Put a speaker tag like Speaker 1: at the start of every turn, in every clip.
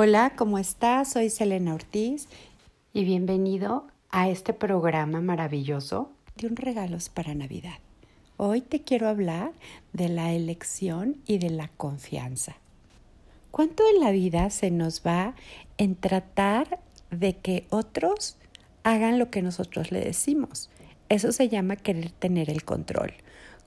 Speaker 1: Hola, ¿cómo estás? Soy Selena Ortiz y bienvenido a este programa maravilloso de un regalos para Navidad. Hoy te quiero hablar de la elección y de la confianza. ¿Cuánto en la vida se nos va en tratar de que otros hagan lo que nosotros le decimos? Eso se llama querer tener el control.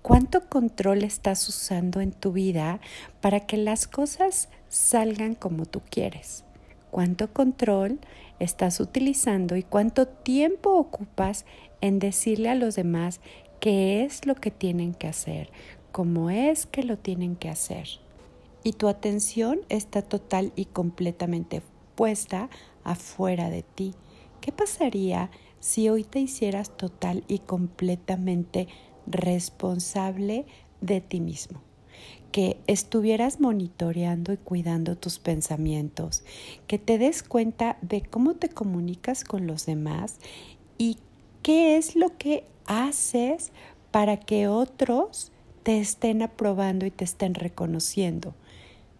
Speaker 1: ¿Cuánto control estás usando en tu vida para que las cosas salgan como tú quieres? ¿Cuánto control estás utilizando y cuánto tiempo ocupas en decirle a los demás qué es lo que tienen que hacer, cómo es que lo tienen que hacer? Y tu atención está total y completamente puesta afuera de ti. ¿Qué pasaría si hoy te hicieras total y completamente responsable de ti mismo. Que estuvieras monitoreando y cuidando tus pensamientos, que te des cuenta de cómo te comunicas con los demás y qué es lo que haces para que otros te estén aprobando y te estén reconociendo.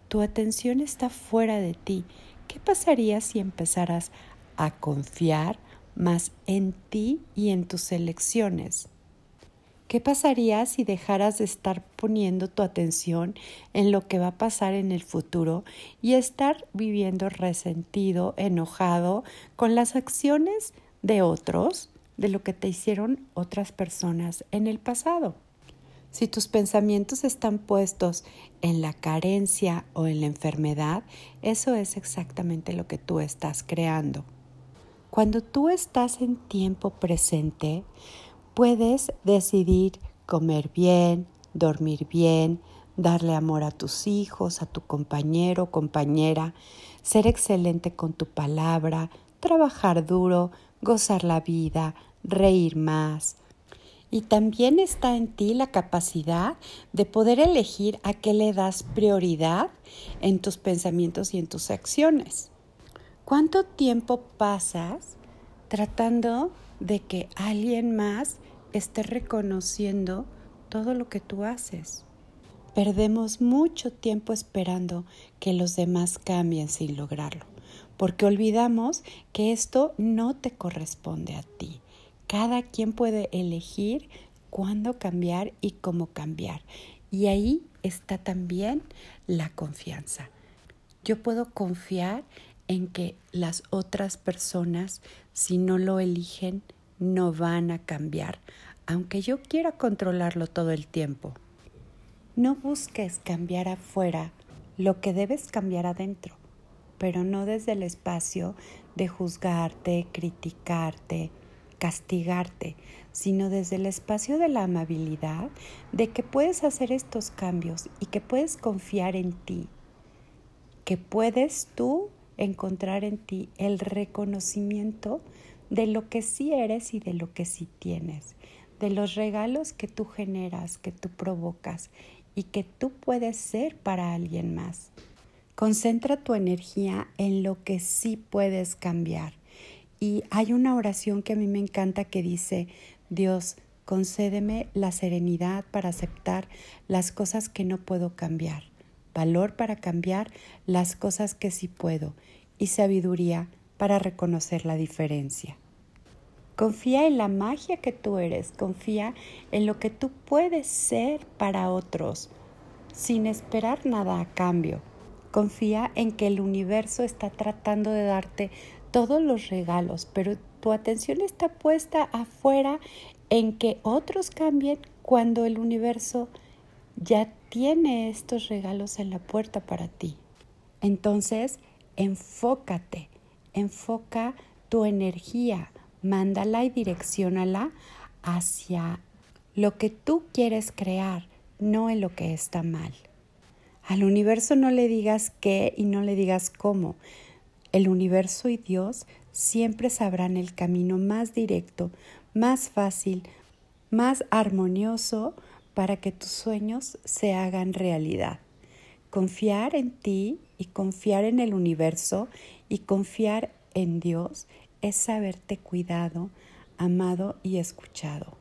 Speaker 1: Tu atención está fuera de ti. ¿Qué pasaría si empezaras a confiar más en ti y en tus elecciones? ¿Qué pasaría si dejaras de estar poniendo tu atención en lo que va a pasar en el futuro y estar viviendo resentido, enojado con las acciones de otros, de lo que te hicieron otras personas en el pasado? Si tus pensamientos están puestos en la carencia o en la enfermedad, eso es exactamente lo que tú estás creando. Cuando tú estás en tiempo presente, Puedes decidir comer bien, dormir bien, darle amor a tus hijos, a tu compañero compañera, ser excelente con tu palabra, trabajar duro, gozar la vida, reír más. Y también está en ti la capacidad de poder elegir a qué le das prioridad en tus pensamientos y en tus acciones. ¿Cuánto tiempo pasas tratando de que alguien más esté reconociendo todo lo que tú haces. Perdemos mucho tiempo esperando que los demás cambien sin lograrlo, porque olvidamos que esto no te corresponde a ti. Cada quien puede elegir cuándo cambiar y cómo cambiar. Y ahí está también la confianza. Yo puedo confiar en que las otras personas, si no lo eligen, no van a cambiar, aunque yo quiera controlarlo todo el tiempo. No busques cambiar afuera lo que debes cambiar adentro, pero no desde el espacio de juzgarte, criticarte, castigarte, sino desde el espacio de la amabilidad, de que puedes hacer estos cambios y que puedes confiar en ti, que puedes tú encontrar en ti el reconocimiento de lo que sí eres y de lo que sí tienes, de los regalos que tú generas, que tú provocas y que tú puedes ser para alguien más. Concentra tu energía en lo que sí puedes cambiar. Y hay una oración que a mí me encanta que dice, Dios, concédeme la serenidad para aceptar las cosas que no puedo cambiar, valor para cambiar las cosas que sí puedo y sabiduría para reconocer la diferencia. Confía en la magia que tú eres, confía en lo que tú puedes ser para otros, sin esperar nada a cambio. Confía en que el universo está tratando de darte todos los regalos, pero tu atención está puesta afuera en que otros cambien cuando el universo ya tiene estos regalos en la puerta para ti. Entonces, enfócate, enfoca tu energía, mándala y direccionala hacia lo que tú quieres crear, no en lo que está mal. Al universo no le digas qué y no le digas cómo. El universo y Dios siempre sabrán el camino más directo, más fácil, más armonioso para que tus sueños se hagan realidad. Confiar en ti y confiar en el universo y confiar en Dios es saberte cuidado, amado y escuchado.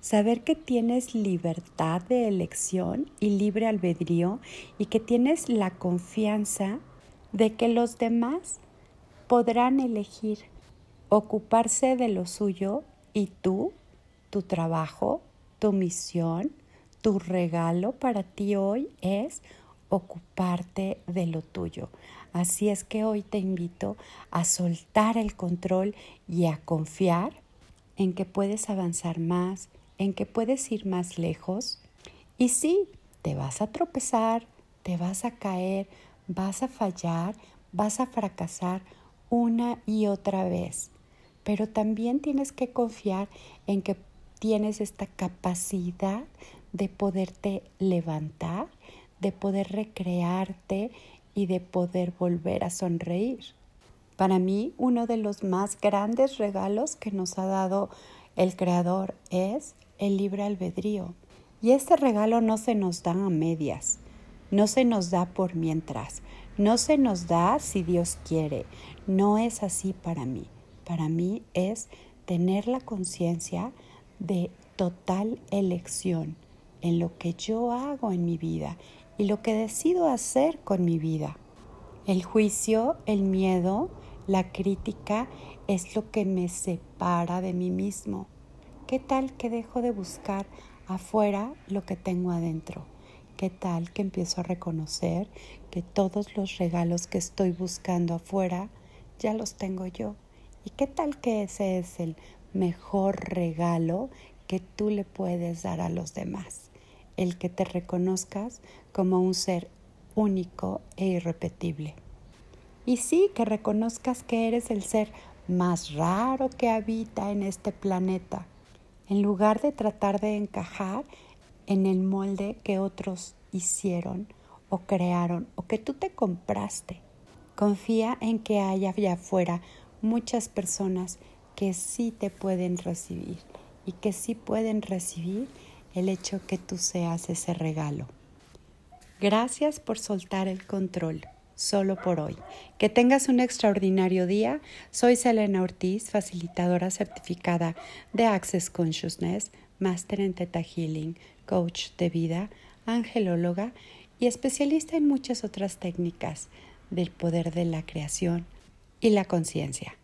Speaker 1: Saber que tienes libertad de elección y libre albedrío y que tienes la confianza de que los demás podrán elegir ocuparse de lo suyo y tú, tu trabajo, tu misión, tu regalo para ti hoy es ocuparte de lo tuyo. Así es que hoy te invito a soltar el control y a confiar en que puedes avanzar más, en que puedes ir más lejos. Y sí, te vas a tropezar, te vas a caer, vas a fallar, vas a fracasar una y otra vez. Pero también tienes que confiar en que tienes esta capacidad de poderte levantar, de poder recrearte y de poder volver a sonreír. Para mí, uno de los más grandes regalos que nos ha dado el Creador es el libre albedrío. Y este regalo no se nos da a medias, no se nos da por mientras, no se nos da si Dios quiere. No es así para mí. Para mí es tener la conciencia de total elección en lo que yo hago en mi vida y lo que decido hacer con mi vida. El juicio, el miedo, la crítica es lo que me separa de mí mismo. ¿Qué tal que dejo de buscar afuera lo que tengo adentro? ¿Qué tal que empiezo a reconocer que todos los regalos que estoy buscando afuera ya los tengo yo? ¿Y qué tal que ese es el mejor regalo que tú le puedes dar a los demás? El que te reconozcas como un ser único e irrepetible. Y sí, que reconozcas que eres el ser más raro que habita en este planeta. En lugar de tratar de encajar en el molde que otros hicieron o crearon o que tú te compraste. Confía en que hay allá afuera muchas personas que sí te pueden recibir y que sí pueden recibir el hecho que tú seas ese regalo. Gracias por soltar el control solo por hoy. Que tengas un extraordinario día. Soy Selena Ortiz, facilitadora certificada de Access Consciousness, máster en Theta Healing, coach de vida, angelóloga y especialista en muchas otras técnicas del poder de la creación y la conciencia.